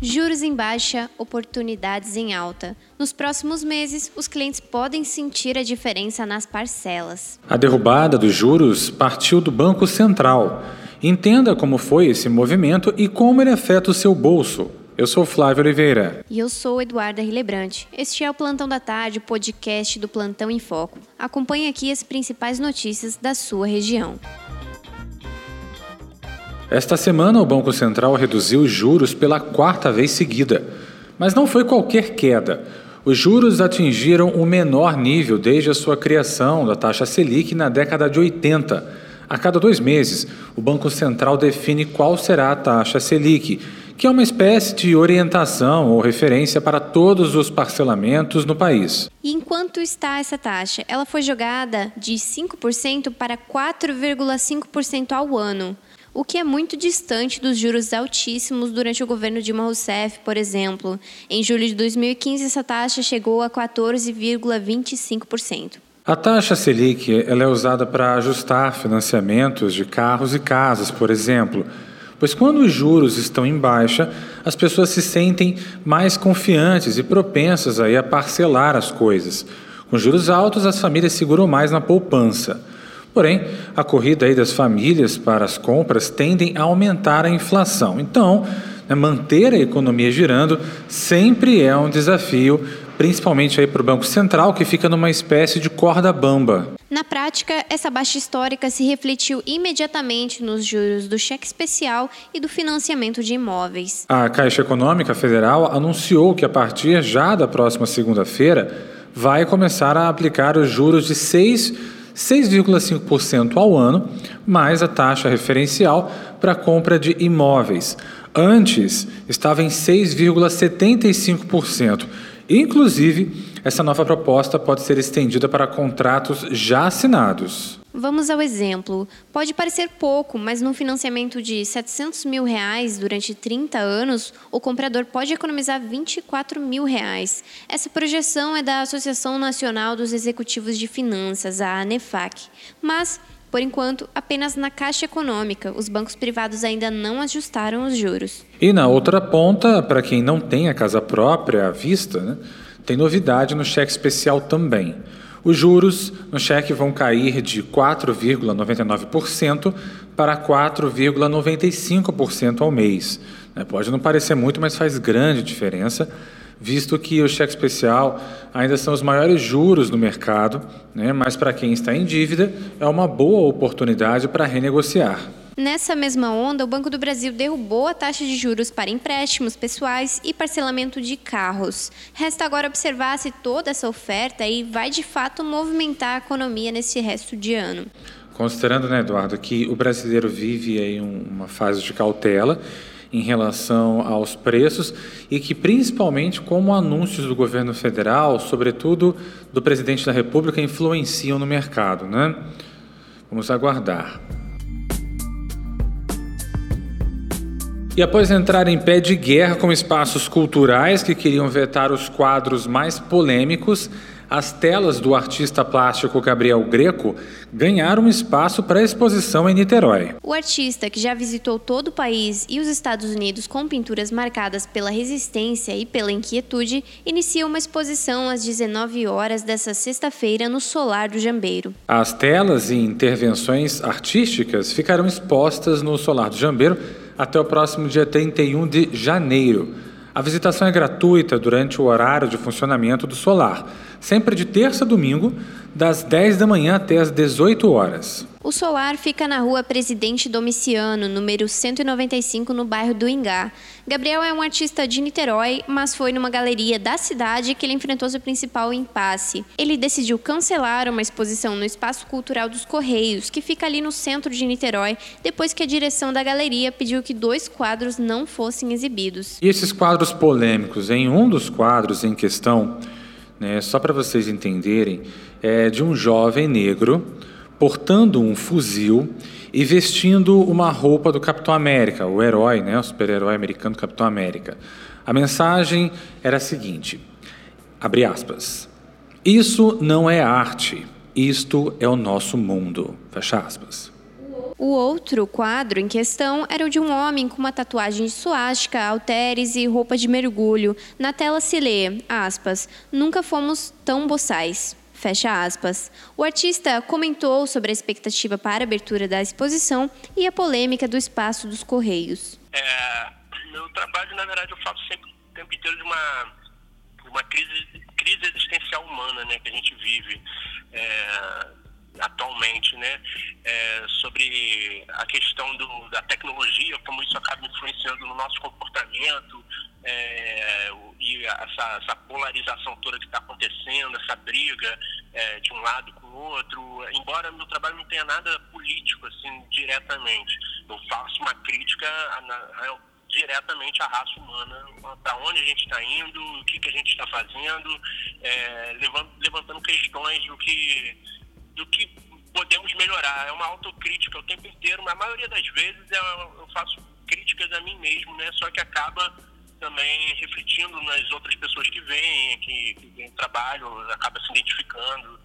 Juros em baixa, oportunidades em alta. Nos próximos meses, os clientes podem sentir a diferença nas parcelas. A derrubada dos juros partiu do Banco Central. Entenda como foi esse movimento e como ele afeta o seu bolso. Eu sou Flávio Oliveira. E eu sou Eduarda Rilebrante. Este é o Plantão da Tarde, o podcast do Plantão em Foco. Acompanhe aqui as principais notícias da sua região. Esta semana, o Banco Central reduziu os juros pela quarta vez seguida. Mas não foi qualquer queda. Os juros atingiram o menor nível desde a sua criação da taxa Selic na década de 80. A cada dois meses, o Banco Central define qual será a taxa Selic que é uma espécie de orientação ou referência para todos os parcelamentos no país. E enquanto está essa taxa? Ela foi jogada de 5% para 4,5% ao ano, o que é muito distante dos juros altíssimos durante o governo Dilma Rousseff, por exemplo. Em julho de 2015, essa taxa chegou a 14,25%. A taxa Selic ela é usada para ajustar financiamentos de carros e casas, por exemplo. Pois quando os juros estão em baixa, as pessoas se sentem mais confiantes e propensas aí a parcelar as coisas. Com juros altos, as famílias seguram mais na poupança. Porém, a corrida aí das famílias para as compras tendem a aumentar a inflação. Então, né, manter a economia girando sempre é um desafio, principalmente aí para o Banco Central, que fica numa espécie de corda bamba. Na prática, essa baixa histórica se refletiu imediatamente nos juros do cheque especial e do financiamento de imóveis. A Caixa Econômica Federal anunciou que a partir já da próxima segunda-feira vai começar a aplicar os juros de 6,5% ao ano, mais a taxa referencial para compra de imóveis. Antes estava em 6,75%. Inclusive, essa nova proposta pode ser estendida para contratos já assinados. Vamos ao exemplo. Pode parecer pouco, mas num financiamento de 700 mil reais durante 30 anos, o comprador pode economizar 24 mil reais. Essa projeção é da Associação Nacional dos Executivos de Finanças, a ANEFAC. Mas por enquanto, apenas na Caixa Econômica. Os bancos privados ainda não ajustaram os juros. E na outra ponta, para quem não tem a casa própria à vista, né, tem novidade no cheque especial também. Os juros no cheque vão cair de 4,99% para 4,95% ao mês. Né, pode não parecer muito, mas faz grande diferença visto que o cheque especial ainda são os maiores juros no mercado, né? mas para quem está em dívida é uma boa oportunidade para renegociar. Nessa mesma onda, o Banco do Brasil derrubou a taxa de juros para empréstimos pessoais e parcelamento de carros. Resta agora observar se toda essa oferta aí vai de fato movimentar a economia nesse resto de ano. Considerando, né, Eduardo, que o brasileiro vive aí uma fase de cautela em relação aos preços e que, principalmente, como anúncios do governo federal, sobretudo do presidente da República, influenciam no mercado. Né? Vamos aguardar. E após entrar em pé de guerra com espaços culturais que queriam vetar os quadros mais polêmicos, as telas do artista plástico Gabriel Greco ganharam espaço para exposição em Niterói. O artista, que já visitou todo o país e os Estados Unidos com pinturas marcadas pela resistência e pela inquietude, inicia uma exposição às 19 horas dessa sexta-feira no Solar do Jambeiro. As telas e intervenções artísticas ficarão expostas no Solar do Jambeiro até o próximo dia 31 de janeiro. A visitação é gratuita durante o horário de funcionamento do solar, sempre de terça a domingo, das 10 da manhã até as 18 horas. O solar fica na rua Presidente Domiciano, número 195, no bairro do Ingá. Gabriel é um artista de Niterói, mas foi numa galeria da cidade que ele enfrentou seu principal impasse. Ele decidiu cancelar uma exposição no Espaço Cultural dos Correios, que fica ali no centro de Niterói, depois que a direção da galeria pediu que dois quadros não fossem exibidos. E esses quadros polêmicos, em um dos quadros em questão, né, só para vocês entenderem, é de um jovem negro portando um fuzil e vestindo uma roupa do Capitão América, o herói, né, o super-herói americano Capitão América. A mensagem era a seguinte: abre aspas. Isso não é arte, isto é o nosso mundo. Fecha aspas. O outro quadro em questão era o de um homem com uma tatuagem de suástica, halteres e roupa de mergulho. Na tela se lê, aspas, nunca fomos tão boçais. Fecha aspas. O artista comentou sobre a expectativa para a abertura da exposição e a polêmica do espaço dos Correios. É, meu trabalho, na verdade, eu faço sempre o tempo inteiro de uma, uma crise, crise existencial humana né, que a gente vive é, atualmente, né? É, sobre a questão do, da tecnologia, como isso acaba influenciando no nosso comportamento, é, e essa, essa, polarização toda acontecendo, essa briga é, de um lado com o outro, embora meu trabalho não tenha nada político assim diretamente, eu faço uma crítica a, a, diretamente à raça humana, para onde a gente está indo, o que, que a gente está fazendo, é, levant, levantando questões do que, do que podemos melhorar. É uma autocrítica o tempo inteiro, mas a maioria das vezes eu, eu faço críticas a mim mesmo, né? Só que acaba também refletindo nas outras pessoas que vêm, que, que vêm trabalho, acaba se identificando.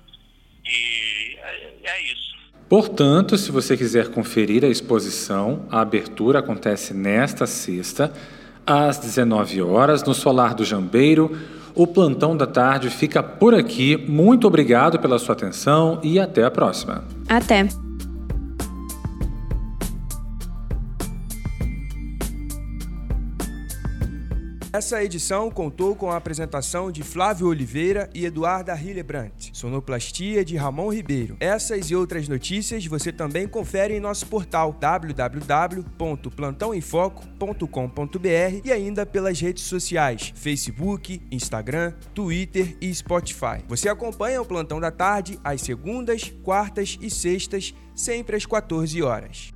E é, é isso. Portanto, se você quiser conferir a exposição, a abertura acontece nesta sexta, às 19 horas, no Solar do Jambeiro. O plantão da tarde fica por aqui. Muito obrigado pela sua atenção e até a próxima. Até. Essa edição contou com a apresentação de Flávio Oliveira e Eduarda Hillebrandt, sonoplastia de Ramon Ribeiro. Essas e outras notícias você também confere em nosso portal www.plantãoemfoco.com.br e ainda pelas redes sociais Facebook, Instagram, Twitter e Spotify. Você acompanha o Plantão da Tarde às segundas, quartas e sextas, sempre às 14 horas.